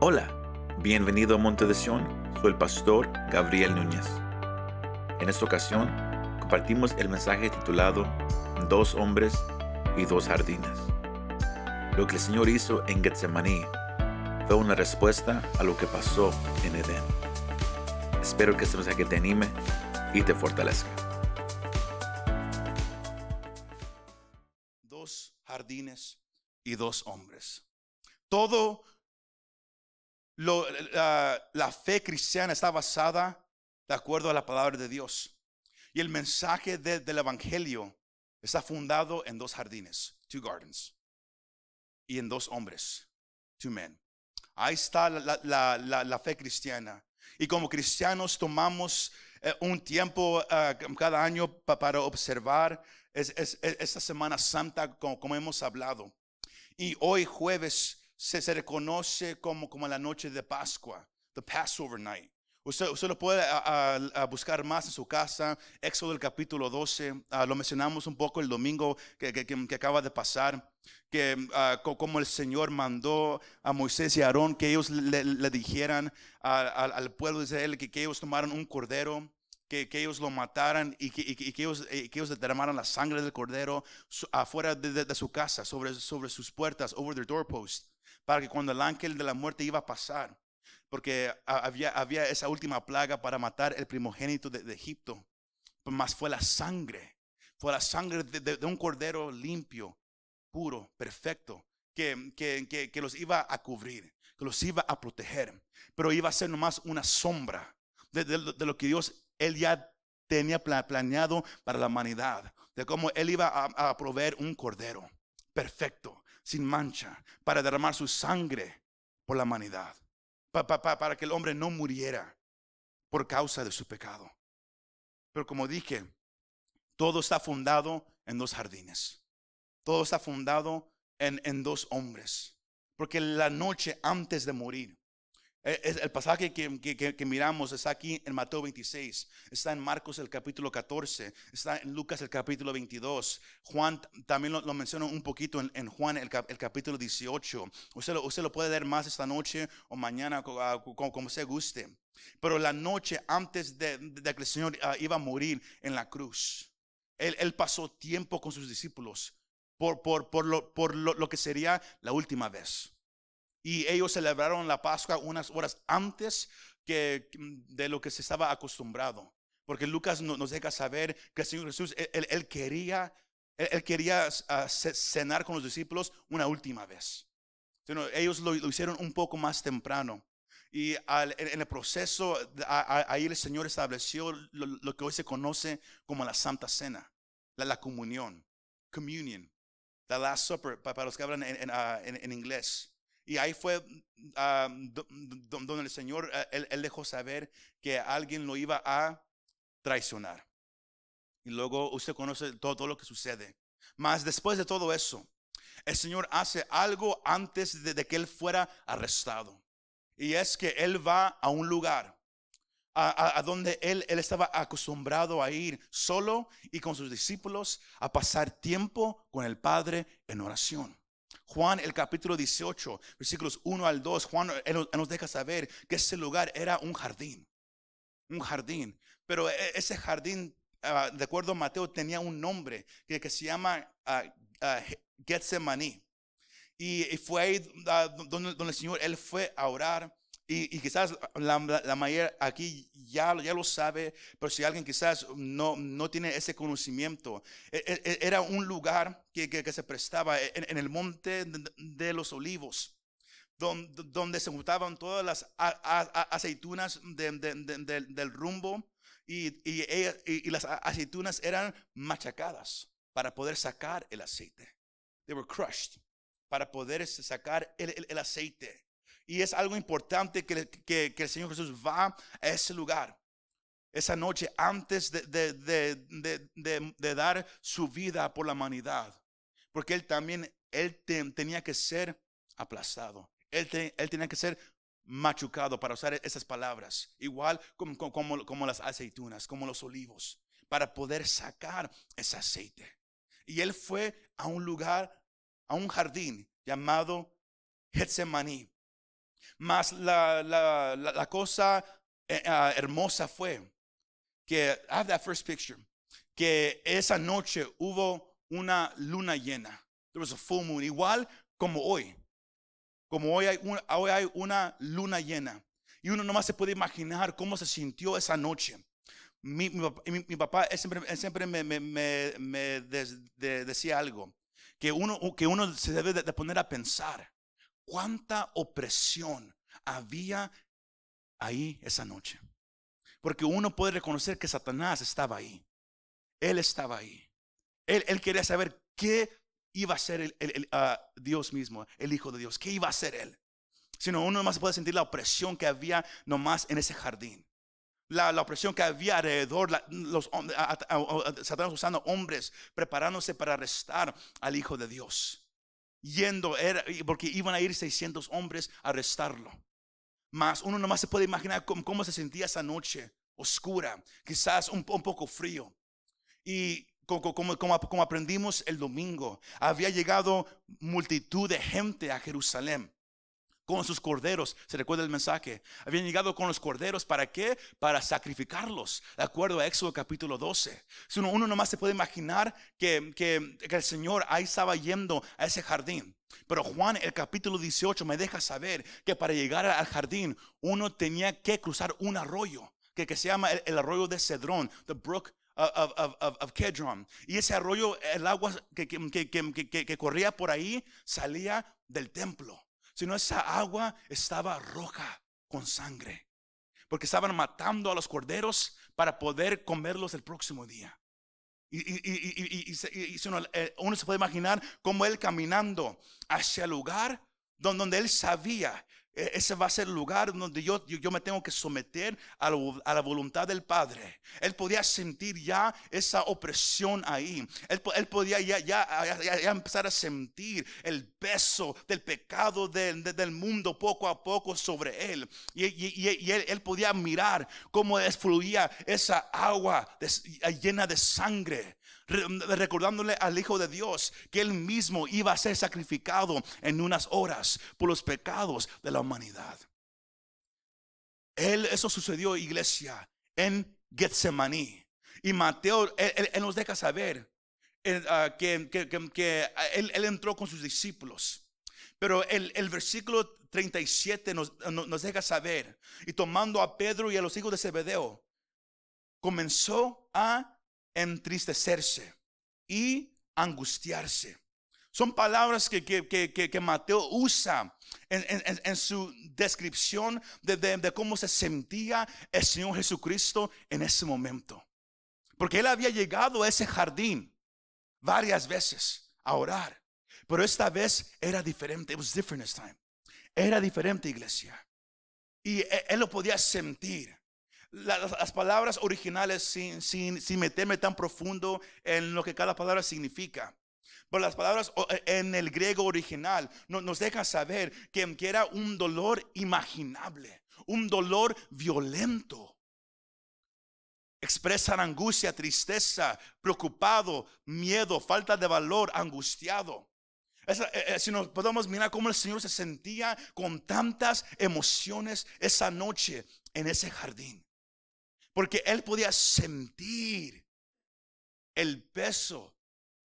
Hola, bienvenido a Monte de Sion, soy el pastor Gabriel Núñez. En esta ocasión compartimos el mensaje titulado Dos hombres y dos jardines. Lo que el Señor hizo en Getsemaní fue una respuesta a lo que pasó en Edén. Espero que este mensaje te anime y te fortalezca. dos jardines y dos hombres. Todo la, fe cristiana está basada de acuerdo a la palabra de Dios. Y el mensaje de- del Evangelio está fundado en dos jardines, two gardens, y en dos hombres, two men. Ahí está la, la- fe cristiana. Y como cristianos tomamos eh, un tiempo ah, cada año pa- para observar es, es- es- esta Semana Santa como, como hemos hablado. Y hoy jueves se, se reconoce como, como la noche de Pascua, the Passover night. Usted, usted lo puede ah, ah, ah, buscar más en su casa, Éxodo el capítulo 12, ah, lo mencionamos un poco el domingo que, que- que- acaba de pasar, que ah, co- como el Señor mandó a Moisés y a Aarón que ellos le, le dijeran a- al- al pueblo de Israel que, que ellos tomaran un cordero, que, que ellos lo mataran y que, y y que ellos, eh, que ellos derramaran la sangre del cordero afuera de, de- de su casa, sobre, sobre sus puertas, over their doorpost, para que cuando el ángel de la muerte iba a pasar, porque había, había esa última plaga para matar el primogénito de, de Egipto, pues más fue la sangre, fue la sangre de, de- un cordero limpio, puro, perfecto, que, que, que, que los iba a cubrir, que los iba a proteger, pero iba a ser nomás una sombra de, de- de lo que Dios, Él ya tenía pla- planeado para la humanidad, de cómo Él iba a, proveer un cordero perfecto, sin mancha, para derramar su sangre por la humanidad, pa- pa- pa- para que el hombre no muriera por causa de su pecado. Pero como dije, todo está fundado en dos jardines. Todo está fundado en, en dos hombres. Porque la noche antes de morir, el pasaje que, que- miramos está aquí en Mateo 26, está en Marcos el capítulo 14, está en Lucas el capítulo 22, Juan también lo, lo un poquito en, en Juan el, cap- el capítulo 18. Usted lo, usted lo puede leer más esta noche o mañana, ah, co- como, como se guste. Pero la noche antes de, de que el Señor ah, iba a morir en la cruz, él, él pasó tiempo con sus discípulos por, por, por, lo, por lo, lo que sería la última vez. Y ellos celebraron la Pascua unas horas antes que de lo que se estaba acostumbrado. Porque Lucas no- nos deja saber que el Señor Jesús, él, él- él quería, él, él quería ah, ce- cenar con los discípulos una última vez. Ellos lo, lo hicieron un poco más temprano. Y al- en, el proceso, ahí el Señor estableció lo, lo que hoy se conoce como la Santa Cena, la, la comunión, communion, the Last Supper, pa- para los que hablan en, en, ah, en- en inglés. Y ahí fue ah, do- do- donde el Señor, ah, él, dejó saber que alguien lo iba a traicionar. Y luego usted conoce todo, lo que sucede. Mas después de todo eso, el Señor hace algo antes de, que él fuera arrestado. Y es que él va a un lugar a, donde él estaba acostumbrado a ir solo y con sus discípulos a pasar tiempo con el Padre en oración. Juan, el capítulo 18, versículos 1 al 2, Juan él nos- deja saber que ese lugar era un jardín. Un jardín. Pero e- ese jardín, ah, de acuerdo a Mateo, tenía un nombre que, que se llama ah, ah, Getsemaní. Y, y fue ahí ah, donde el Señor, Él fue a orar. Y, y quizás la, la- la mayoría aquí ya, ya lo sabe, pero si alguien quizás no, no tiene ese conocimiento, e- e- era un lugar que, que- que se prestaba en, en el monte de, los olivos, donde, se juntaban todas las aceitunas de- de- de- de- del rumbo y, y y- las aceitunas eran machacadas para poder sacar el aceite. They were crushed para poder sacar el, el- el aceite. Y es algo importante que, que- el Señor Jesús va a ese lugar. Esa noche antes de, de- de- de- dar su vida por la humanidad. Porque Él también, Él te- tenía que ser aplastado. Él, te- él tenía que ser machucado para usar esas palabras. Igual como, como- como- como las aceitunas, como los olivos. Para poder sacar ese aceite. Y Él fue a un lugar, a un jardín llamado Getsemaní. Mas la, la, la, la cosa ah, hermosa fue que, I have that first picture, que esa noche hubo una luna llena. There was a full moon, igual como hoy. Como hoy hay, una, hoy hay una luna llena. Y uno nomás se puede imaginar cómo se sintió esa noche. Mi, mi, mi- mi papá él siempre, él siempre me, me- me- me des- de- decía algo, que uno, que uno se debe de- de poner a pensar cuánta opresión había ahí esa noche. Porque uno puede reconocer que Satanás estaba ahí. Él estaba ahí. Él, quería saber qué iba a ser el, ah, Dios mismo, el Hijo de Dios. ¿Qué iba a hacer él? Sino uno nomás puede sentir la opresión que había nomás en ese jardín. La, opresión que había alrededor, los, Satanás usando hombres, preparándose para arrestar al Hijo de Dios. Yendo, era, porque iban a ir 600 hombres a arrestarlo. Mas uno nomás se puede imaginar cómo, cómo se sentía esa noche oscura, quizás un, poco frío. Y co- co- como, como, como aprendimos el domingo, había llegado multitud de gente a Jerusalén con sus corderos. ¿Se recuerda el mensaje? Habían llegado con los corderos. ¿Para qué? Para sacrificarlos. De acuerdo a Éxodo capítulo 12. Si uno, uno nomás se puede imaginar que, que, el Señor ahí estaba yendo a ese jardín. Pero Juan, el capítulo 18, me deja saber que para llegar al jardín uno tenía que cruzar un arroyo que, que se llama el, arroyo de Cedrón, the brook of, of, of, Kedron. Y ese arroyo, el agua que, que- que- que corría por ahí salía del templo. Sino esa agua estaba roja con sangre. Porque estaban matando a los corderos para poder comerlos el próximo día. Y, uno, se puede imaginar como él caminando hacia el lugar don- donde él sabía, ese va a ser el lugar donde yo, yo, me tengo que someter a la, voluntad del Padre. Él podía sentir ya esa opresión ahí. Él, él podía ya, ya, ya- empezar a sentir el peso del pecado del, de- del mundo poco a poco sobre él. Y, y- y- él, él podía mirar cómo fluía esa agua llena de sangre re- recordándole al Hijo de Dios que Él mismo iba a ser sacrificado en unas horas por los pecados de la humanidad. Él, eso sucedió, iglesia, en Getsemaní. Y Mateo, él, él- nos deja saber eh, ah, que, que- que- que, él, él entró con sus discípulos. Pero el, el versículo 37 nos, no- nos deja saber, y tomando a Pedro y a los hijos de Zebedeo, comenzó a entristecerse y angustiarse. Son palabras que, que- que- que- Mateo usa en, en- su descripción de, de- cómo se sentía el Señor Jesucristo en ese momento. Porque él había llegado a ese jardín varias veces a orar. Pero esta vez era diferente. It was different this time. Era diferente, iglesia. Y e- él lo podía sentir. La- Las, palabras originales, sin, sin, sin meterme tan profundo en lo que cada palabra significa. Pero las palabras e, en el griego original no- nos dejan saber que, era un dolor imaginable, un dolor violento. Expresan angustia, tristeza, preocupado, miedo, falta de valor, angustiado. Eh, eh, si nos podemos mirar cómo el Señor se sentía con tantas emociones esa noche en ese jardín. Porque Él podía sentir el peso,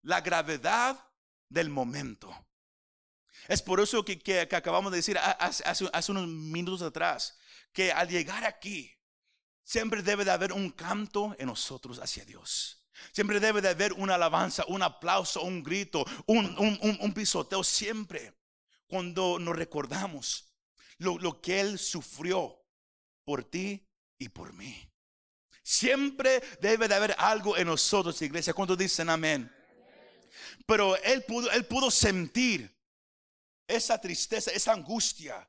la gravedad del momento. Es por eso que, acabamos de decir hace, unos minutos atrás, que al llegar aquí, siempre debe de haber un canto en nosotros hacia Dios. Siempre debe de haber una alabanza, un aplauso, un grito, un, pisoteo. Siempre cuando nos recordamos lo que Él sufrió por ti y por mí. Siempre debe de haber algo en nosotros, iglesia. Cuando dicen amén? Pero Él pudo, él pudo sentir esa tristeza, esa angustia.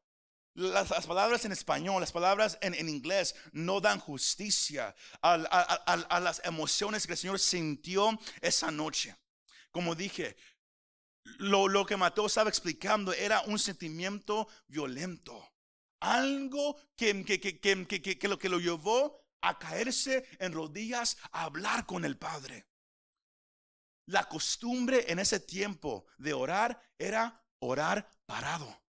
Las, palabras en español, las palabras en, inglés no dan justicia a, las emociones que el Señor sintió esa noche. Como dije, lo, que Mateo estaba explicando era un sentimiento violento. Algo que, que- que- que lo que lo llevó a caerse en rodillas a hablar con el Padre. La costumbre en ese tiempo de orar era orar parado.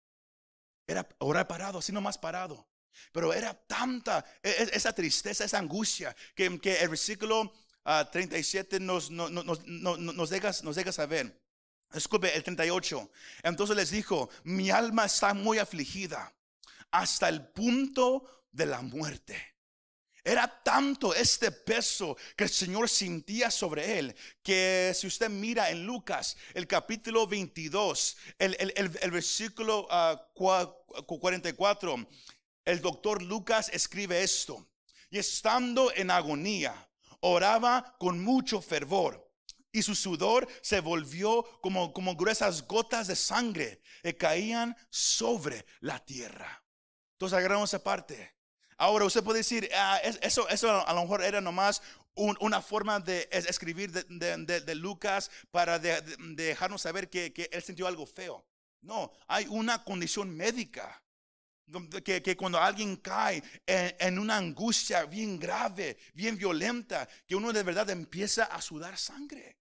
Era orar parado, así nomás parado. Pero era tanta e- e- esa tristeza, esa angustia, que, que el versículo ah, 37 nos, no- no- nos, no- no- nos, nos deja saber. Disculpe, el 38. Entonces les dijo, mi alma está muy afligida hasta el punto de la muerte. Era tanto este peso que el Señor sentía sobre él, que si usted mira en Lucas, el capítulo 22, el, el- el- el versículo ah, cua- cu- 44, el doctor Lucas escribe esto. Y estando en agonía, oraba con mucho fervor. Y su sudor se volvió como, como gruesas gotas de sangre que caían sobre la tierra. Entonces agarramos esa parte. Ahora usted puede decir, ah, es- eso, a lo mejor era nomás un- una forma de es- escribir de, Lucas para de- de- dejarnos saber que, él sintió algo feo. No, hay una condición médica. Que, cuando alguien cae en, en una angustia bien grave, bien violenta, que uno de verdad empieza a sudar sangre.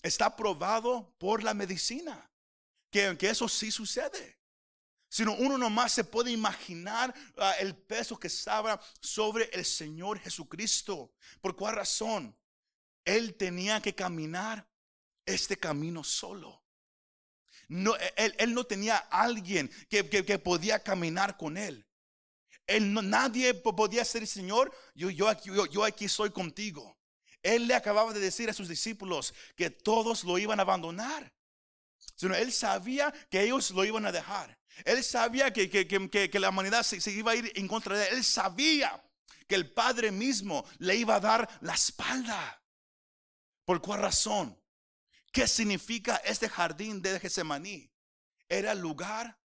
Está probado por la medicina que, que eso sí sucede sino uno nomás se puede imaginar ah, el peso que estaba sobre el Señor Jesucristo. ¿Por cuál razón? Él tenía que caminar este camino solo. No, él, él no tenía alguien que, que- que podía caminar con él. Él no- nadie po- podía ser Señor, yo, yo, aquí, yo, yo aquí soy contigo. Él le acababa de decir a sus discípulos que todos lo iban a abandonar. Sino él sabía que ellos lo iban a dejar. Él sabía que, que- que- que- la humanidad se, iba a ir en contra de él. Él sabía que el Padre mismo le iba a dar la espalda. ¿Por cuál razón? ¿Qué significa este jardín de Getsemaní? Era el lugar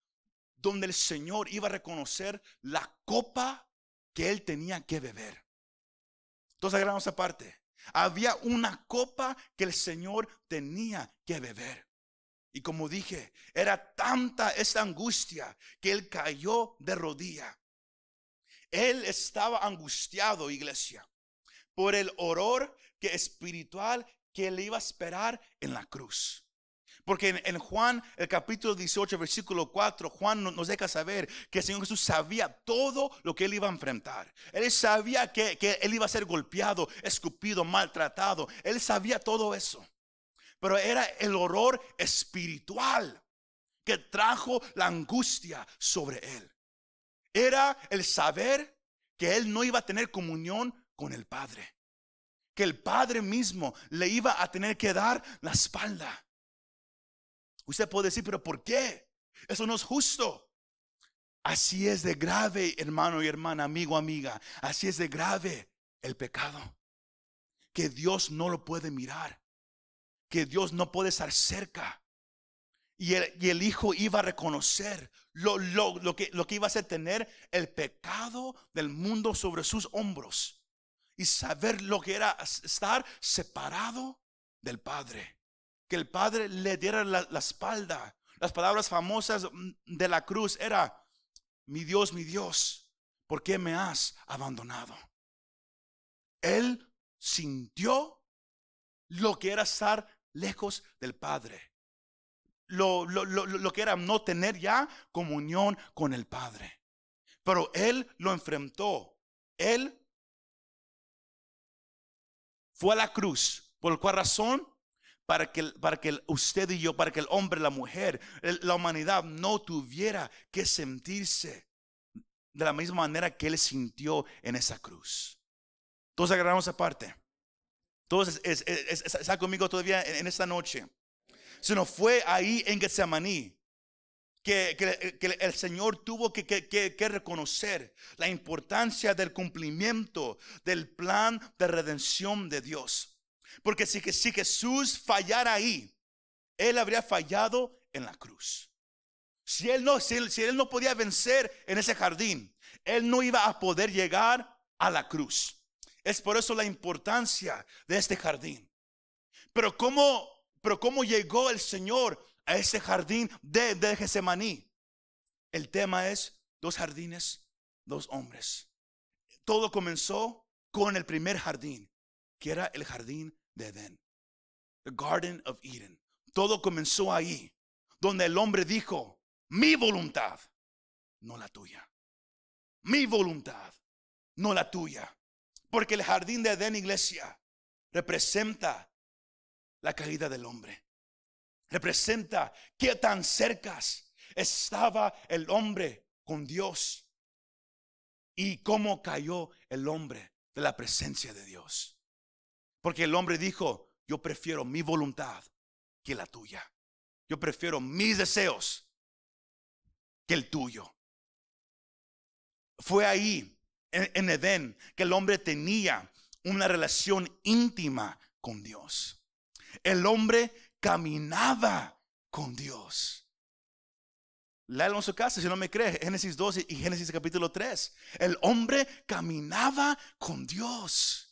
donde el Señor iba a reconocer la copa que él tenía que beber. Entonces agarramos esa parte. Había una copa que el Señor tenía que beber. Y como dije, era tanta esta angustia que él cayó de rodilla. Él estaba angustiado, iglesia, por el horror que espiritual que le iba a esperar en la cruz. Porque en, Juan, el capítulo 18, versículo 4, Juan no- nos deja saber que el Señor Jesús sabía todo lo que él iba a enfrentar. Él sabía que él iba a ser golpeado, escupido, maltratado. Él sabía todo eso. Pero era el horror espiritual que trajo la angustia sobre él. Era el saber que él no iba a tener comunión con el Padre. Que el Padre mismo le iba a tener que dar la espalda. Usted puede decir, pero ¿por qué? Eso no es justo. Así es de grave, hermano y hermana, amigo, amiga. Así es de grave el pecado. Que Dios no lo puede mirar. Que Dios no puede estar cerca. Y el, y el hijo iba a reconocer lo, lo- lo que, lo que iba a ser tener el pecado del mundo sobre sus hombros. Y saber lo que era estar separado del Padre. Que el Padre le diera la, espalda. Las palabras famosas de la cruz era, mi Dios, mi Dios, ¿por qué me has abandonado? Él sintió lo que era estar lejos del Padre. Lo, lo- lo- lo que era no tener ya comunión con el Padre. Pero Él lo enfrentó. Él fue a la cruz. ¿Por cuál razón? Para que, para que usted y yo, para que el hombre, la mujer, la humanidad no tuviera que sentirse de la misma manera que Él sintió en esa cruz. Entonces agarramos esa parte. Entonces, es, es- es- es- está conmigo todavía en, en esta noche. Sino fue ahí en Getsemaní que, que- que el Señor tuvo que, que- reconocer la importancia del cumplimiento del plan de redención de Dios. Porque si, si Jesús fallara ahí, Él habría fallado en la cruz. Si él, no, si, si él no podía vencer en ese jardín, Él no iba a poder llegar a la cruz. Es por eso la importancia de este jardín. Pero cómo, pero cómo llegó el Señor a ese jardín de, de. El tema es dos jardines, dos hombres. Todo comenzó con el primer jardín, que era el jardín de Edén. The Garden of Eden. Todo comenzó ahí, donde el hombre dijo, mi voluntad. no la tuya. Mi voluntad, no la tuya. Porque el jardín de Edén, iglesia, representa la caída del hombre. Representa qué tan cercas estaba el hombre con Dios y cómo cayó el hombre de la presencia de Dios. Porque el hombre dijo, yo prefiero mi voluntad que la tuya. Yo prefiero mis deseos que el tuyo. Fue ahí, en, Edén, que el hombre tenía una relación íntima con Dios. El hombre caminaba con Dios. Léalo en su casa si no me cree. Génesis 2 y Génesis capítulo 3. El hombre caminaba con Dios.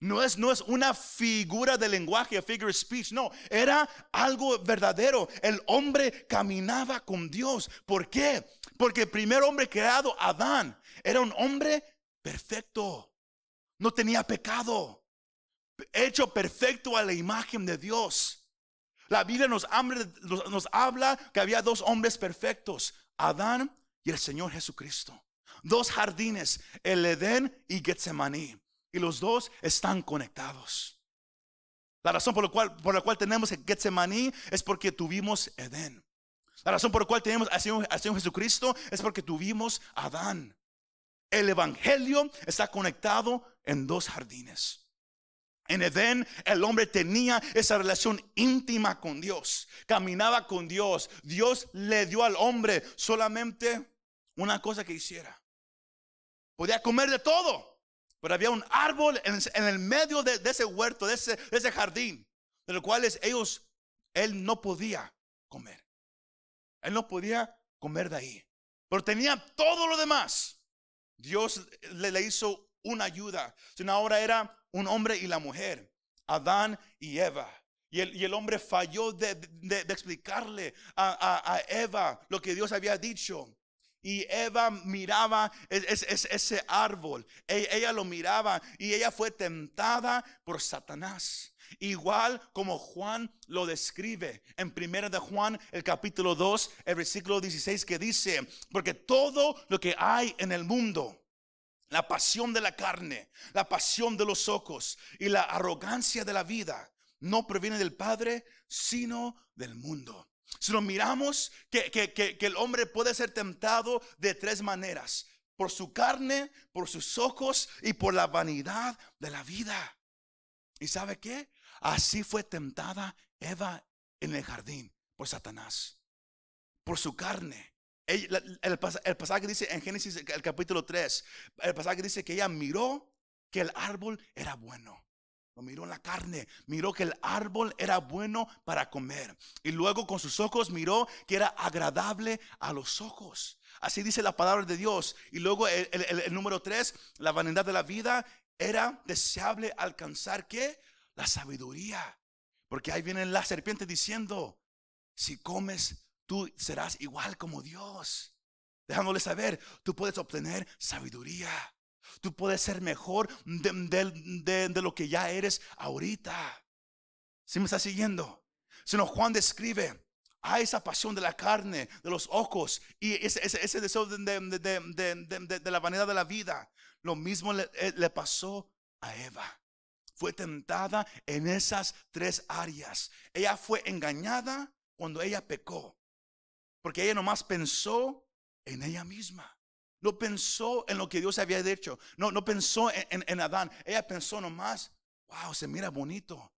No es, no es una figura de lenguaje, figure of speech, no, era algo verdadero. El hombre caminaba con Dios. ¿Por qué? Porque el primer hombre creado, Adán, era un hombre perfecto. No tenía pecado. Hecho perfecto a la imagen de Dios. La Biblia nos, nos habla que había dos hombres perfectos, Adán y el Señor Jesucristo. Dos jardines, el Edén y Getsemaní. Y los dos están conectados. La razón por la cual, por la cual tenemos Getsemaní es porque tuvimos Edén. La razón por la cual tenemos a Señor, Jesucristo es porque tuvimos Adán. El Evangelio está conectado en dos jardines. En Edén el hombre tenía esa relación íntima con Dios, caminaba con Dios. Dios le dio al hombre solamente una cosa que hiciera. Podía comer de todo. Pero había un árbol en, el medio de, ese huerto, de ese, jardín, de los cuales ellos, él no podía comer. Él no podía comer de ahí. Pero tenía todo lo demás. Dios le, hizo una ayuda. Sino ahora era un hombre y la mujer, Adán y Eva. Y el, hombre falló de, de, explicarle a, a, Eva lo que Dios había dicho. Y Eva miraba ese árbol. E, ella lo miraba y ella fue tentada por Satanás. Igual como Juan lo describe en primera de Juan, el capítulo 2, el versículo 16 que dice, porque todo lo que hay en el mundo, la pasión de la carne, la pasión de los ojos y la arrogancia de la vida, no proviene del Padre, sino del mundo. Si nos miramos que, que, el hombre puede ser tentado de tres maneras. Por su carne, por sus ojos y por la vanidad de la vida. ¿Y sabe qué? Así fue tentada Eva en el jardín por Satanás. Por su carne. El, el, pasaje dice en Génesis el capítulo 3, el pasaje dice que ella miró que el árbol era bueno miró en la carne, miró que el árbol era bueno para comer. Y luego con sus ojos miró que era agradable a los ojos. Así dice la palabra de Dios. Y luego el, número tres, la vanidad de la vida, era deseable alcanzar qué? La sabiduría. Porque ahí viene la serpiente diciendo, si comes, tú serás igual como Dios. Dejándole saber, tú puedes obtener sabiduría. Tú puedes ser mejor de, lo que ya eres ahorita. Si me está siguiendo? Sino Juan describe a esa pasión de la carne, de los ojos y ese, ese, deseo de, la vanidad de la vida. Lo mismo le, eh, le pasó a Eva. Fue tentada en esas tres áreas. Ella fue engañada cuando ella pecó. Porque ella nomás pensó en ella misma. No pensó en lo que Dios había dicho. No, no pensó en, Adán. Ella pensó nomás, wow, se mira bonito.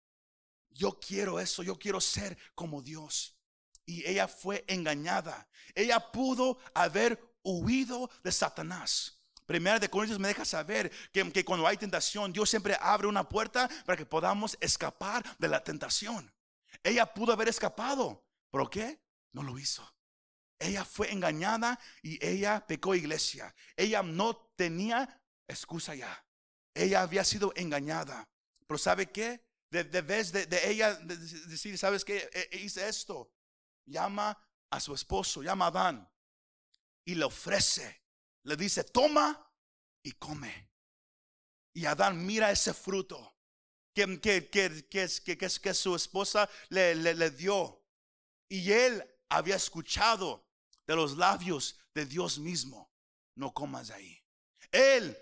Yo quiero eso, yo quiero ser como Dios. Y ella fue engañada. Ella pudo haber huido de Satanás. Primera de Corintios me deja saber que, que cuando hay tentación, Dios siempre abre una puerta para que podamos escapar de la tentación. Ella pudo haber escapado. ¿Pero qué? No lo hizo. Ella fue engañada y ella pecó iglesia. Ella no tenía excusa ya. Ella había sido engañada. Pero ¿sabe qué? De, vez de, ella decir, ¿sabes qué? E, e, hice esto. Llama a su esposo, llama a Adán y le ofrece. Le dice, toma y come. Y Adán mira ese fruto que, que, que, que, que su esposa le, le dio. Y él había escuchado de los labios de Dios mismo, no comas ahí. Él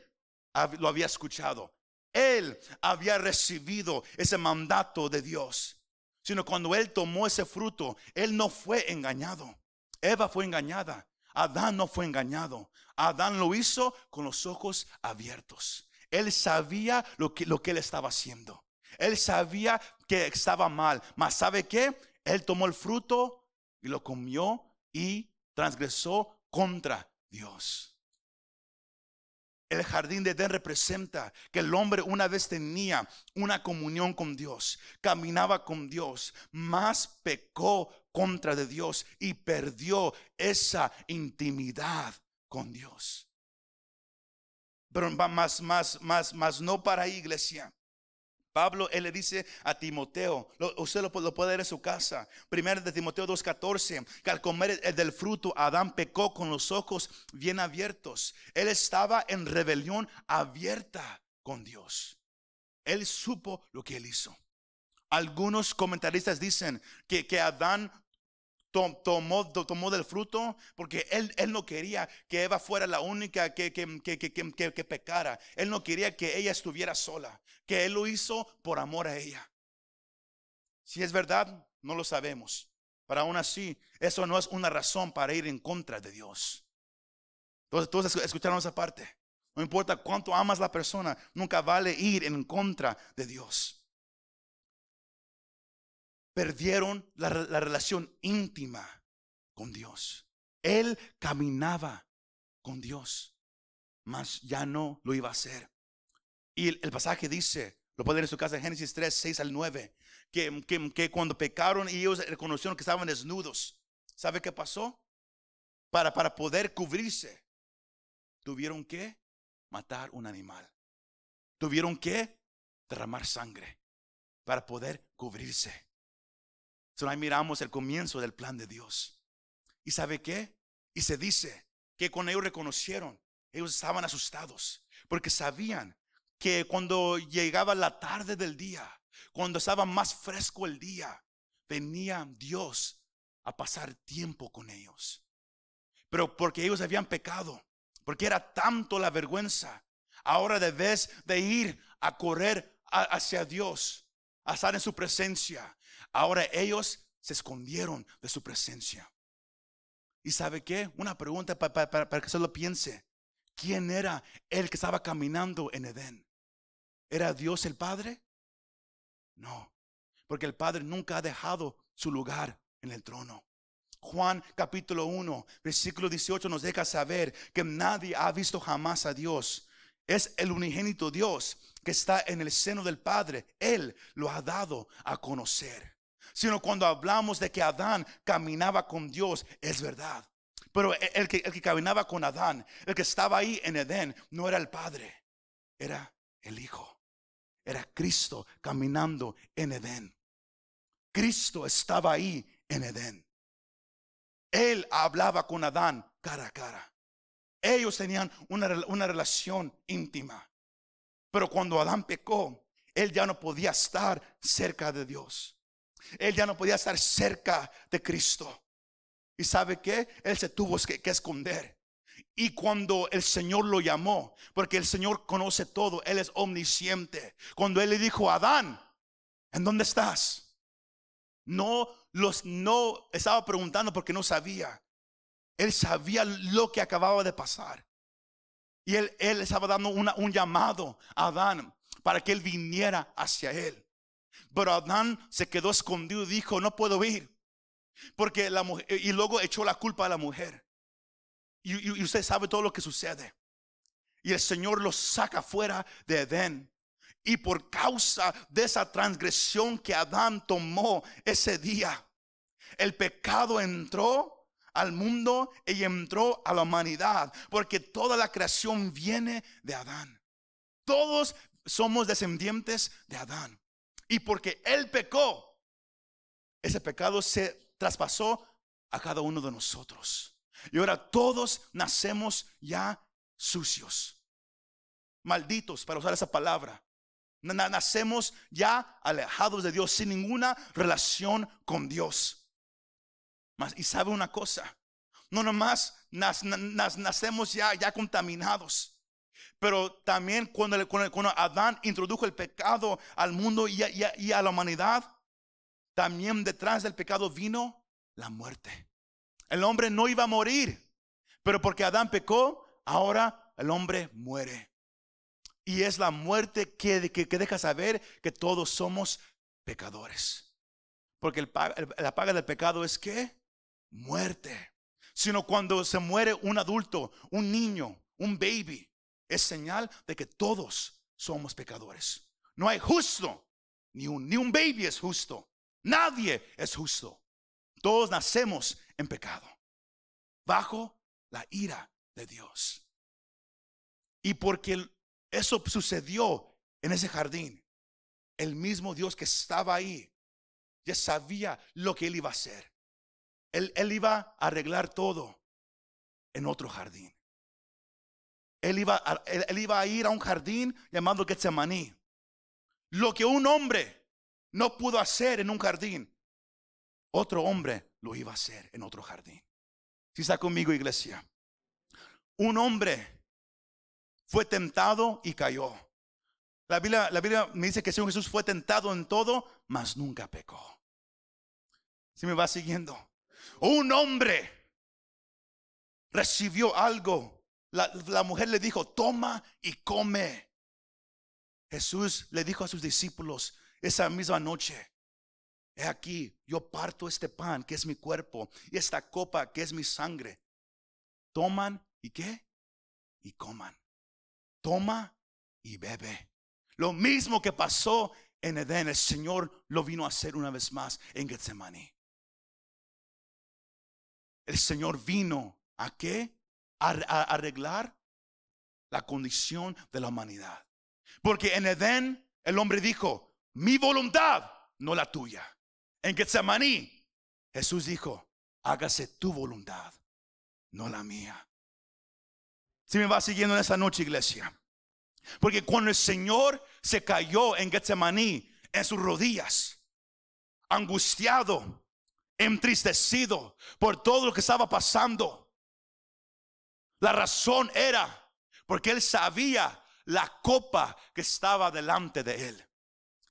lo había escuchado. Él había recibido ese mandato de Dios. Sino cuando él tomó ese fruto, él no fue engañado. Eva fue engañada. Adán no fue engañado. Adán lo hizo con los ojos abiertos. Él sabía lo que, lo que él estaba haciendo. Él sabía que estaba mal. Mas ¿sabe qué? Él tomó el fruto y lo comió y transgresó contra Dios. El jardín de Edén representa que el hombre una vez tenía una comunión con Dios, caminaba con Dios, más pecó contra de Dios y perdió esa intimidad con Dios. Pero más, más, más, más no para iglesia. Pablo, él le dice a Timoteo, lo- usted lo, pu- lo puede ver en su casa, primero de Timoteo 2.14, que al comer el del fruto, Adán pecó con los ojos bien abiertos. Él estaba en rebelión abierta con Dios. Él supo lo que él hizo. Algunos comentaristas dicen que, que Adán tomó, to- tomó del fruto porque él, él no quería que Eva fuera la única que, que, que, que- que- pecara. Él no quería que ella estuviera sola, que él lo hizo por amor a ella. Si es verdad, no lo sabemos. Pero aún así, eso no es una razón para ir en contra de Dios. Todos escu- escucharon esa parte. No importa cuánto amas la persona, nunca vale ir en contra de Dios perdieron la, re- la relación íntima con Dios. Él caminaba con Dios, mas ya no lo iba a hacer. Y el, pasaje dice, lo pueden leer en su casa, Génesis 3, 6 al 9, que, que, que cuando pecaron y ellos reconocieron que estaban desnudos, ¿sabe qué pasó? Para, para poder cubrirse, tuvieron que matar un animal. Tuvieron que derramar sangre para poder cubrirse. Ahí miramos el comienzo del plan de Dios. ¿Y sabe qué? Y se dice que cuando ellos reconocieron, ellos estaban asustados porque sabían que cuando llegaba la tarde del día, cuando estaba más fresco el día, venía Dios a pasar tiempo con ellos. Pero porque ellos habían pecado, porque era tanto la vergüenza, ahora debes de ir a correr hacia Dios, a estar en su presencia. Ahora ellos se escondieron de su presencia. ¿Y sabe qué? Una pregunta pa- pa- para, para que se lo piense. ¿Quién era el que estaba caminando en Edén? ¿Era Dios el Padre? No, porque el Padre nunca ha dejado su lugar en el trono. Juan capítulo 1, versículo 18 nos deja saber que nadie ha visto jamás a Dios. Es el unigénito Dios que está en el seno del Padre. Él lo ha dado a conocer. Sino cuando hablamos de que Adán caminaba con Dios, es verdad. Pero e, el que, el que caminaba con Adán, el que estaba ahí en Edén, no era el Padre, era el Hijo. Era Cristo caminando en Edén. Cristo estaba ahí en Edén. Él hablaba con Adán cara a cara. Ellos tenían una, una relación íntima. Pero cuando Adán pecó, él ya no podía estar cerca de Dios. Él ya no podía estar cerca de Cristo. ¿Y sabe qué? Él se tuvo que, esconder. Y cuando el Señor lo llamó, porque el Señor conoce todo, Él es omnisciente. Cuando Él le dijo a Adán, ¿en dónde estás? No los no estaba preguntando porque no sabía. Él sabía lo que acababa de pasar. Y él, él estaba dando una- un llamado a Adán para que él viniera hacia él. Pero Adán se quedó escondido y dijo, no puedo ir. Porque la mujer, y luego echó la culpa a la mujer. Y, y- y usted sabe todo lo que sucede. Y el Señor los saca fuera de Edén. Y por causa de esa transgresión que Adán tomó ese día, el pecado entró al mundo y entró a la humanidad, porque toda la creación viene de Adán. Todos somos descendientes de Adán. Y porque él pecó, ese pecado se traspasó a cada uno de nosotros. Y ahora todos nacemos ya sucios, malditos, para usar esa palabra. Na- na- Nacemos ya alejados de Dios, sin ninguna relación con Dios. Y sabe una cosa, no nomás nacemos ya, ya contaminados. Pero también cuando, cuando, Adán introdujo el pecado al mundo y a, y a- la humanidad, también detrás del pecado vino la muerte. El hombre no iba a morir, pero porque Adán pecó, ahora el hombre muere. Y es la muerte que, que, que deja saber que todos somos pecadores. Porque el- la paga del pecado es que muerte. Sino cuando se muere un adulto, un niño, un baby, es señal de que todos somos pecadores. No hay justo, ni un, ni un baby es justo. Nadie es justo. Todos nacemos en pecado, bajo la ira de Dios. Y porque eso sucedió en ese jardín, el mismo Dios que estaba ahí ya sabía lo que él iba a hacer. Él, él iba a arreglar todo en otro jardín. Él iba, a, él, iba a ir a un jardín llamado Getsemaní. Lo que un hombre no pudo hacer en un jardín, otro hombre lo iba a hacer en otro jardín. Si está conmigo, iglesia. Un hombre fue tentado y cayó. La Biblia, la Biblia me dice que el Señor Jesús fue tentado en todo, mas nunca pecó. Si me va siguiendo. Un hombre recibió algo. La, mujer le dijo, toma y come. Jesús le dijo a sus discípulos esa misma noche, he aquí, yo parto este pan que es mi cuerpo y esta copa que es mi sangre. Toman y qué? Y coman. Toma y bebe. Lo mismo que pasó en Edén, el Señor lo vino a hacer una vez más en Getsemaní. El Señor vino a qué? Arreglar la condición de la humanidad. Porque en Edén el hombre dijo, mi voluntad, no la tuya. En Getsemaní, Jesús dijo, hágase tu voluntad, no la mía. Si me va siguiendo en esa noche, iglesia. Porque cuando el Señor se cayó en Getsemaní, en sus rodillas, angustiado, entristecido por todo lo que estaba pasando, la razón era porque él sabía la copa que estaba delante de él.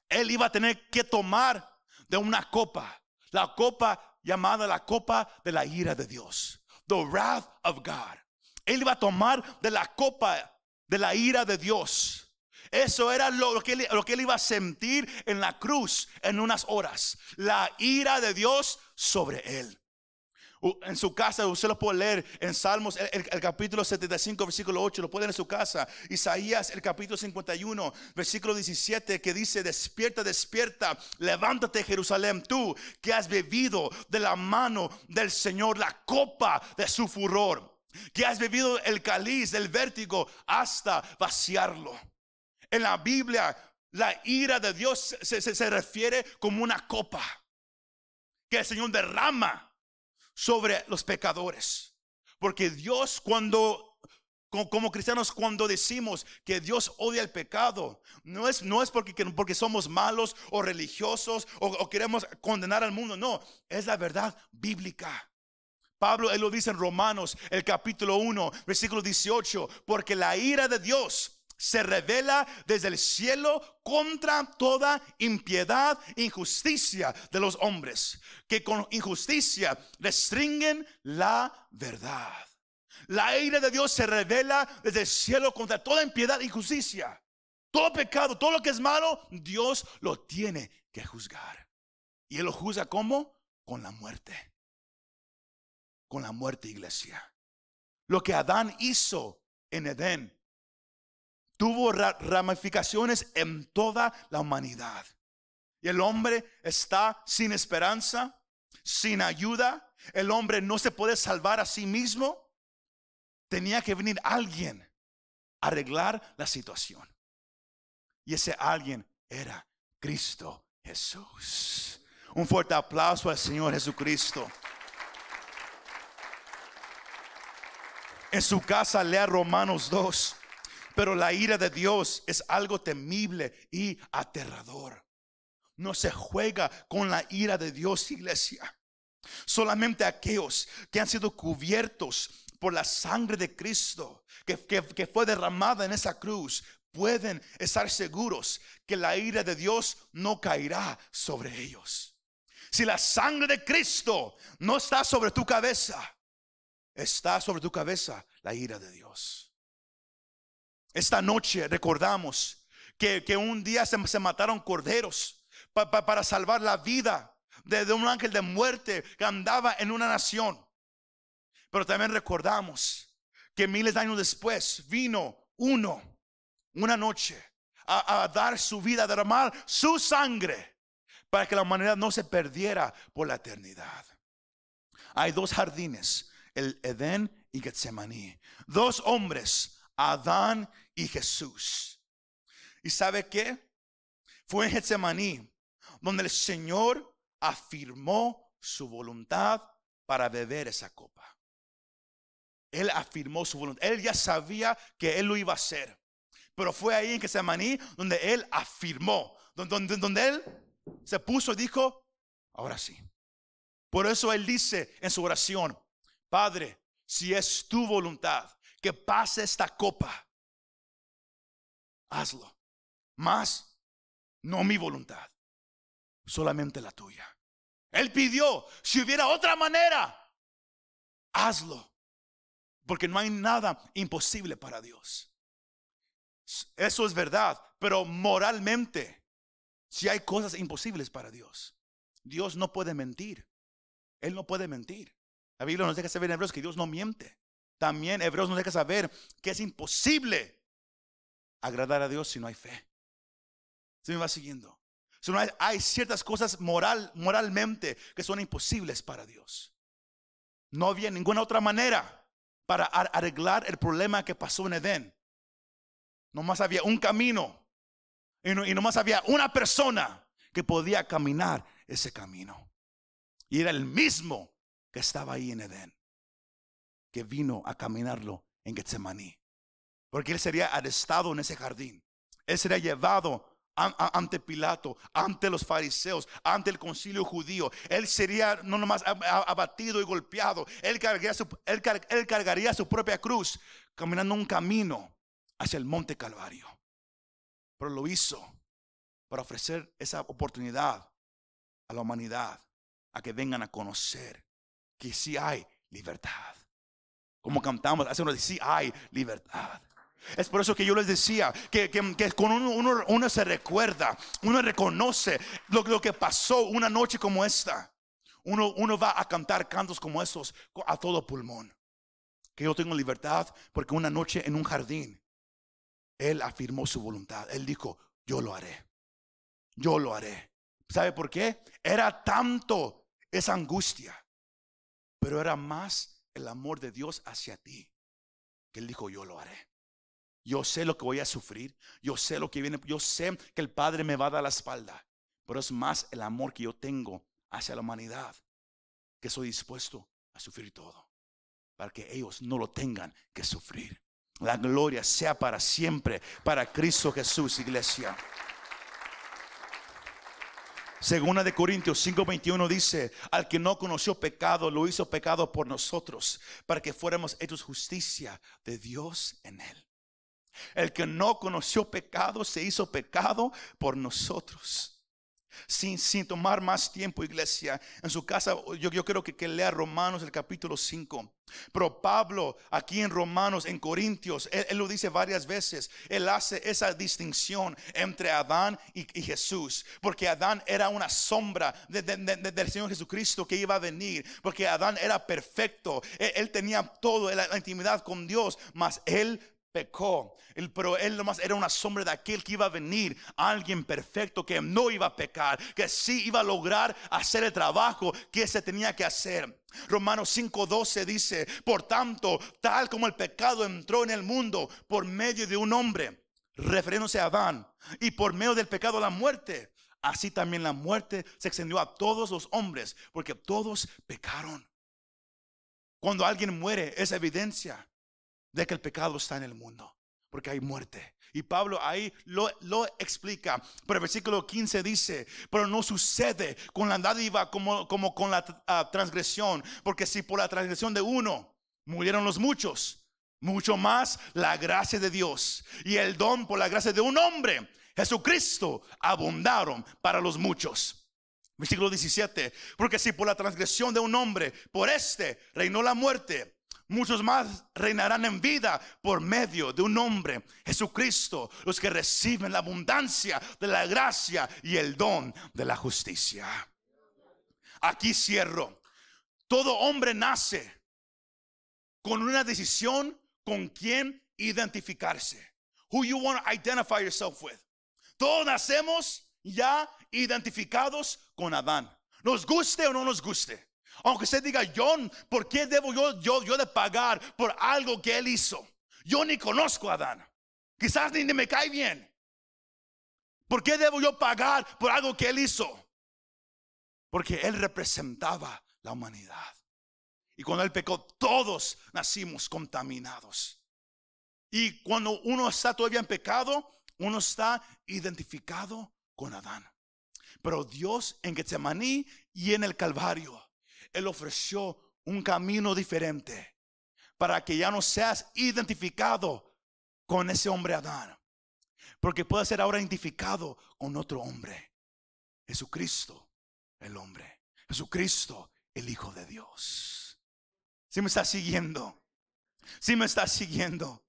Él iba a tener que tomar de una copa, la copa llamada la copa de la ira de Dios, the wrath of God. Él iba a tomar de la copa de la ira de Dios. Eso era lo, que él, lo que él iba a sentir en la cruz en unas horas. La ira de Dios sobre él. En su casa, usted lo puede leer en Salmos, el, capítulo 75, versículo 8, lo puede leer en su casa. Isaías, el capítulo 51, versículo 17, que dice, despierta, despierta, levántate Jerusalén, tú que has bebido de la mano del Señor la copa de su furor, que has bebido el cáliz del vértigo hasta vaciarlo. En la Biblia, la ira de Dios se, se- se refiere como una copa que el Señor derrama sobre los pecadores. Porque Dios cuando, co- como cristianos, cuando decimos que Dios odia el pecado, no es, no es porque, que- porque somos malos o religiosos o, o queremos condenar al mundo, no, es la verdad bíblica. Pablo, él lo dice en Romanos, el capítulo 1, versículo 18, porque la ira de Dios se revela desde el cielo contra toda impiedad injusticia de los hombres, que con injusticia restringen la verdad. La ira de Dios se revela desde el cielo contra toda impiedad injusticia. Todo pecado, todo lo que es malo, Dios lo tiene que juzgar. Y Él lo juzga como? Con la muerte. Con la muerte, iglesia. Lo que Adán hizo en Edén tuvo ra- ramificaciones en toda la humanidad. Y el hombre está sin esperanza, sin ayuda. El hombre no se puede salvar a sí mismo. Tenía que venir alguien a arreglar la situación. Y ese alguien era Cristo Jesús. Un fuerte aplauso al Señor Jesucristo. En su casa lea Romanos 2. Pero la ira de Dios es algo temible y aterrador. No se juega con la ira de Dios, iglesia. Solamente aquellos que han sido cubiertos por la sangre de Cristo que, que, fue derramada en esa cruz pueden estar seguros que la ira de Dios no caerá sobre ellos. Si la sangre de Cristo no está sobre tu cabeza, está sobre tu cabeza la ira de Dios. Esta noche recordamos que, un día se, mataron corderos para salvar la vida de, un ángel de muerte que andaba en una nación. Pero también recordamos que miles de años después vino uno, una noche, a, a dar su vida, a derramar su sangre para que la humanidad no se perdiera por la eternidad. Hay dos jardines, el Edén y Getsemaní. Dos hombres, Adán y Jesús. ¿Y sabe qué? Fue en Getsemaní donde el Señor afirmó su voluntad para beber esa copa. Él afirmó su voluntad. Él ya sabía que él lo iba a hacer. Pero fue ahí en Getsemaní donde él afirmó, donde, donde él se puso y dijo, ahora sí. Por eso él dice en su oración, Padre, si es tu voluntad que pase esta copa, hazlo. Más, no mi voluntad, solamente la tuya. Él pidió, si hubiera otra manera, hazlo. Porque no hay nada imposible para Dios. Eso es verdad, pero moralmente, si hay cosas imposibles para Dios, Dios no puede mentir. Él no puede mentir. La Biblia nos deja saber en Hebreos que Dios no miente. También Hebreos nos deja saber que es imposible agradar a Dios si no hay fe. Se me va siguiendo. Si no hay, ciertas cosas moral, moralmente que son imposibles para Dios. No había ninguna otra manera para arreglar el problema que pasó en Edén. Nomás había un camino. Y, no, y nomás había una persona que podía caminar ese camino. Y era el mismo que estaba ahí en Edén, que vino a caminarlo en Getsemaní. Porque él sería arrestado en ese jardín. Él sería llevado ante Pilato, ante los fariseos, ante el concilio judío. Él sería no nomás abatido y golpeado. Él cargaría, su, propia cruz caminando un camino hacia el monte Calvario. Pero lo hizo para ofrecer esa oportunidad a la humanidad, a que vengan a conocer que sí hay libertad. Como cantamos hace unos sí hay libertad. Es por eso que yo les decía que, que, con uno, uno, se recuerda, uno reconoce lo, lo, que pasó una noche como esta. Uno, uno va a cantar cantos como esos a todo pulmón. Que yo tengo libertad porque una noche en un jardín, Él afirmó su voluntad. Él dijo, yo lo haré. Yo lo haré. ¿Sabe por qué? Era tanto esa angustia, pero era más el amor de Dios hacia ti, que Él dijo, yo lo haré. Yo sé lo que voy a sufrir. Yo sé lo que viene. Yo sé que el Padre me va a dar la espalda. Pero es más el amor que yo tengo hacia la humanidad que soy dispuesto a sufrir todo. Para que ellos no lo tengan que sufrir. La gloria sea para siempre. Para Cristo Jesús, iglesia. Segunda de Corintios 5:21 dice, al que no conoció pecado, lo hizo pecado por nosotros, para que fuéramos hechos justicia de Dios en él. El que no conoció pecado se hizo pecado por nosotros. Sin, tomar más tiempo, iglesia, en su casa, yo, yo creo que, que lea Romanos el capítulo 5. Pero Pablo, aquí en Romanos, en Corintios, él, lo dice varias veces. Él hace esa distinción entre Adán y, Jesús. Porque Adán era una sombra del Señor Jesucristo que iba a venir. Porque Adán era perfecto. Él, tenía todo, la intimidad con Dios. Mas él pecó. pero él nomás era una sombra de aquel que iba a venir, alguien perfecto que no iba a pecar, que sí iba a lograr hacer el trabajo que se tenía que hacer. Romanos 5:12 dice, por tanto, tal como el pecado entró en el mundo por medio de un hombre, refiriéndose a Adán, y por medio del pecado la muerte, así también la muerte se extendió a todos los hombres, porque todos pecaron. Cuando alguien muere es evidencia de que el pecado está en el mundo. porque hay muerte. Y Pablo ahí lo, lo, explica. Pero el versículo 15 dice, pero no sucede con la dádiva como, como con la uh, transgresión. Porque si por la transgresión de uno murieron los muchos, mucho más la gracia de Dios y el don por la gracia de un hombre, Jesucristo, abundaron para los muchos. Versículo 17, porque si por la transgresión de un hombre, por este reinó la muerte, muchos más reinarán en vida por medio de un hombre, Jesucristo, los que reciben la abundancia de la gracia y el don de la justicia. Aquí cierro. Todo hombre nace con una decisión con quién identificarse. Who you want to identify yourself with. Todos nacemos ya identificados con Adán. Nos guste o no nos guste. Aunque usted diga, John, ¿por qué debo yo, yo, yo de pagar por algo que él hizo? Yo ni conozco a Adán. Quizás ni, me cae bien. ¿Por qué debo yo pagar por algo que él hizo? Porque él representaba la humanidad. Y cuando él pecó, todos nacimos contaminados. Y cuando uno está todavía en pecado, uno está identificado con Adán. Pero Dios en Getsemaní y en el Calvario, Él ofreció un camino diferente para que ya no seas identificado con ese hombre Adán. Porque puedes ser ahora identificado con otro hombre. Jesucristo, el hombre. Jesucristo, el Hijo de Dios. Si me está siguiendo. Si me está siguiendo.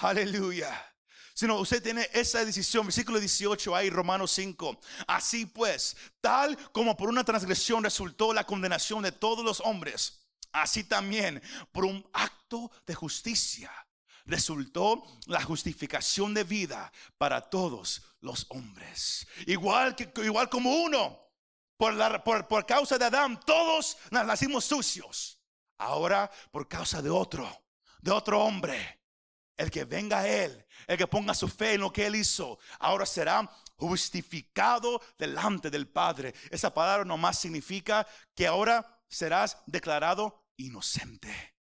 Aleluya sino usted tiene esa decisión. Versículo 18 ahí, Romanos 5. Así pues, tal como por una transgresión resultó la condenación de todos los hombres, así también por un acto de justicia resultó la justificación de vida para todos los hombres. Igual, que, igual como uno, por, la, por, por causa de Adán, todos nacimos sucios. Ahora, por causa de otro, de otro hombre, el que venga a Él, el que ponga su fe en lo que Él hizo, ahora será justificado delante del Padre. Esa palabra nomás significa que ahora serás declarado inocente.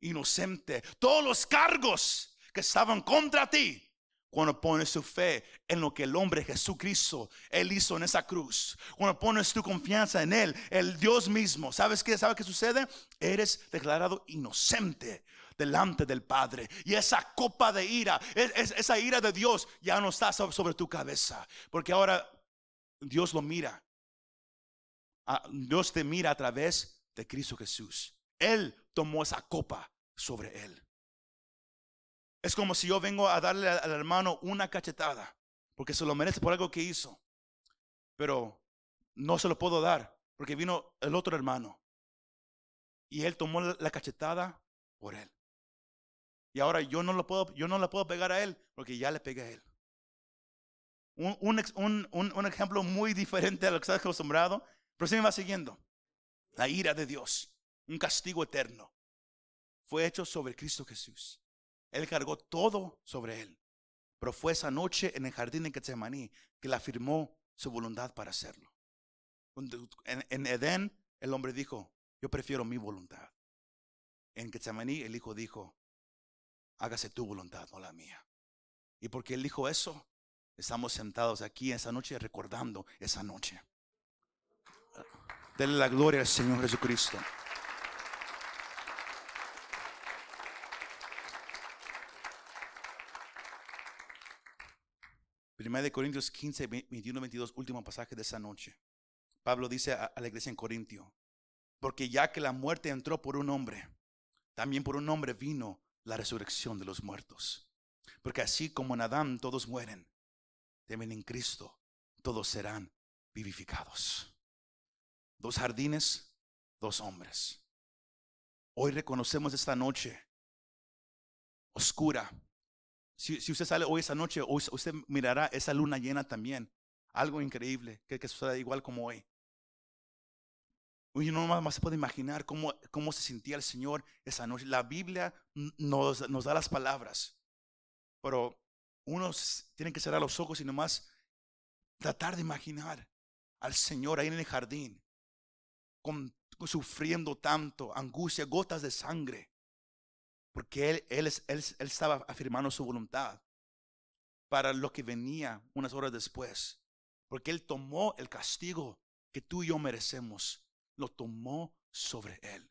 Inocente. Todos los cargos que estaban contra ti, cuando pones tu fe en lo que el hombre Jesucristo, Él hizo en esa cruz. Cuando pones tu confianza en Él, el Dios mismo. ¿Sabes qué? ¿Sabes qué sucede? Eres declarado inocente delante del Padre. Y esa copa de ira, esa ira de Dios ya no está sobre tu cabeza. Porque ahora Dios lo mira. Dios te mira a través de Cristo Jesús. Él tomó esa copa sobre él. Es como si yo vengo a darle al hermano una cachetada, porque se lo merece por algo que hizo. Pero no se lo puedo dar, porque vino el otro hermano. Y él tomó la cachetada por él. Y ahora yo no lo puedo, yo no le puedo pegar a él porque ya le pegué a él. Un, un, un, ejemplo muy diferente a lo que está acostumbrado, pero se me va siguiendo. La ira de Dios, un castigo eterno, fue hecho sobre Cristo Jesús. Él cargó todo sobre él. Pero fue esa noche en el jardín de Getsemaní que le afirmó su voluntad para hacerlo. En, en Edén, el hombre dijo, yo prefiero mi voluntad. En Getsemaní, el hijo dijo, hágase tu voluntad, no la mía. Y porque Él dijo eso, estamos sentados aquí esa noche recordando esa noche. Denle la gloria al Señor Jesucristo. Primera de Corintios 15, 21, 22, último pasaje de esa noche. Pablo dice a la iglesia en Corintio, porque ya que la muerte entró por un hombre, también por un hombre vino la resurrección de los muertos. Porque así como en Adán todos mueren, también en Cristo todos serán vivificados. Dos jardines, dos hombres. Hoy reconocemos esta noche oscura. Si, usted sale hoy esa noche, usted mirará esa luna llena también. Algo increíble que, que suceda igual como hoy. Uy, no más se puede imaginar cómo, cómo se sentía el Señor esa noche. La Biblia nos, nos da las palabras, pero uno tiene que cerrar los ojos y nomás tratar de imaginar al Señor ahí en el jardín, con, sufriendo tanto, angustia, gotas de sangre, Porque él, él, él, él estaba afirmando su voluntad para lo que venía unas horas después. Porque Él tomó el castigo que tú y yo merecemos, lo tomó sobre Él.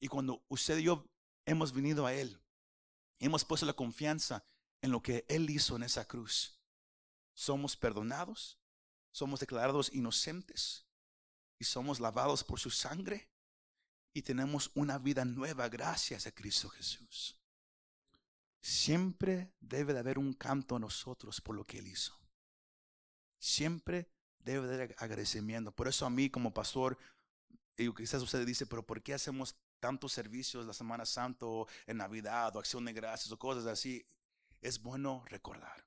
Y cuando usted y yo hemos venido a Él, hemos puesto la confianza en lo que Él hizo en esa cruz, somos perdonados, somos declarados inocentes y somos lavados por su sangre y tenemos una vida nueva gracias a Cristo Jesús. Siempre debe de haber un canto a nosotros por lo que Él hizo. Siempre debe de haber agradecimiento. Por eso a mí como pastor, y quizás usted dice, pero ¿por qué hacemos tantos servicios la Semana Santa o en Navidad o Acción de Gracias o cosas así? Es bueno recordar.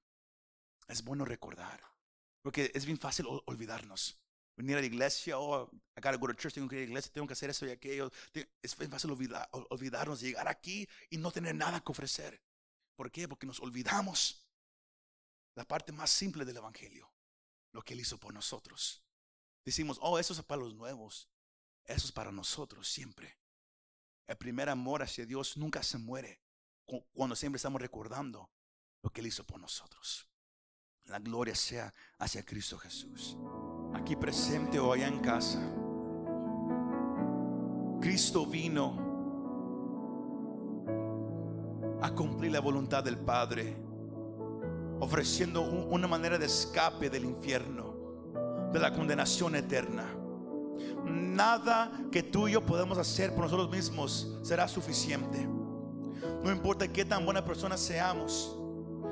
Es bueno recordar. Porque es bien fácil ol- olvidarnos. Venir a la iglesia, oh, I gotta go to church, tengo que ir a la iglesia, tengo que hacer eso y aquello. Es bien fácil olvida- ol- olvidarnos, llegar aquí y no tener nada que ofrecer. ¿Por qué? Porque nos olvidamos la parte más simple del Evangelio, lo que Él hizo por nosotros. Decimos, oh, eso es para los nuevos, eso es para nosotros siempre. El primer amor hacia Dios nunca se muere cu- cuando siempre estamos recordando lo que Él hizo por nosotros. La gloria sea hacia Cristo Jesús. Aquí presente o allá en casa. Cristo vino a cumplir la voluntad del Padre, ofreciendo un- una manera de escape del infierno, de la condenación eterna. Nada que tú y yo podemos hacer por nosotros mismos será suficiente. No importa qué tan buena persona seamos.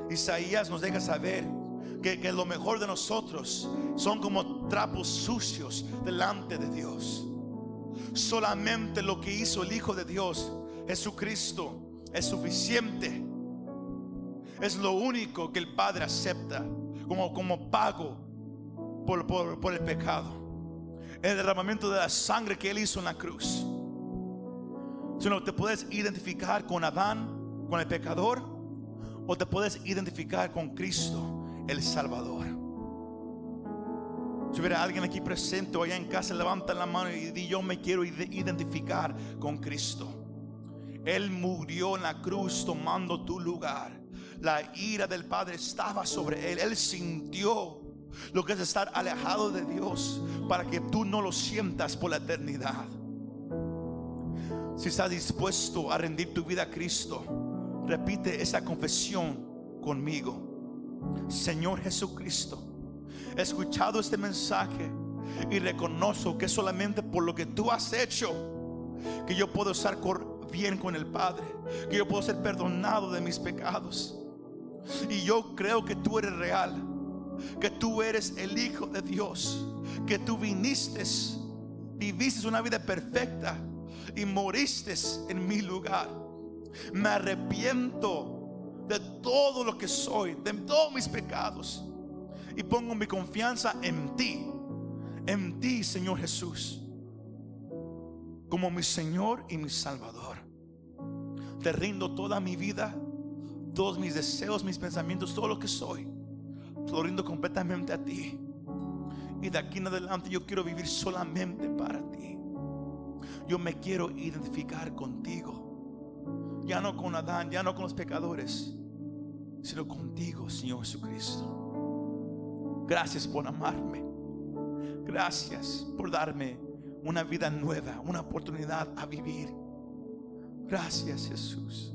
Isaías nos deja saber que, que lo mejor de nosotros son como trapos sucios delante de Dios. Solamente lo que hizo el Hijo de Dios, Jesucristo, es suficiente. Es lo único que el Padre acepta como, como pago por, por- el pecado. El derramamiento de la sangre que Él hizo en la cruz. Si no, te puedes identificar con Adán, con el pecador, o te puedes identificar con Cristo, el Salvador. Si hubiera alguien aquí presente o allá en casa, levanta la mano y di yo me quiero ide- identificar con Cristo. Él murió en la cruz tomando tu lugar. La ira del Padre estaba sobre él. Él sintió lo que es estar alejado de Dios para que tú no lo sientas por la eternidad. Si estás dispuesto a rendir tu vida a Cristo, repite esa confesión conmigo. Señor Jesucristo, he escuchado este mensaje y reconozco que solamente por lo que tú has hecho que yo puedo estar bien con el Padre, que yo puedo ser perdonado de mis pecados. Y yo creo que tú eres real, que tú eres el Hijo de Dios, que tú viniste, viviste una vida perfecta y moriste en mi lugar. Me arrepiento de todo lo que soy, de todos mis pecados. Y pongo mi confianza en ti, en ti, Señor Jesús, como mi Señor y mi Salvador. Te rindo toda mi vida, todos mis deseos, mis pensamientos, todo lo que soy. Lo rindo completamente a ti. Y de aquí en adelante yo quiero vivir solamente para ti. Yo me quiero identificar contigo. Ya no con Adán, ya no con los pecadores, sino contigo, Señor Jesucristo. Gracias por amarme. Gracias por darme una vida nueva, una oportunidad a vivir. Gracias Jesús.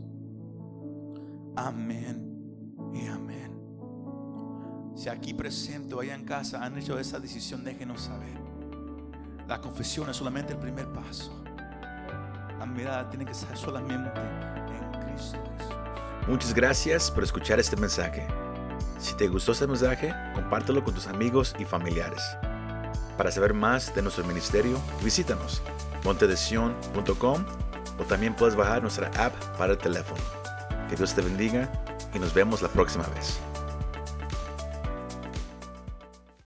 Amén y amén. Si aquí presente o allá en casa han hecho esa decisión, déjenos saber. La confesión es solamente el primer paso. La mirada tiene que ser solamente en Cristo Jesús. Muchas gracias por escuchar este mensaje. Si te gustó este mensaje, compártelo con tus amigos y familiares. Para saber más de nuestro ministerio, visítanos montedesion.com o también puedes bajar nuestra app para el teléfono. Que Dios te bendiga y nos vemos la próxima vez.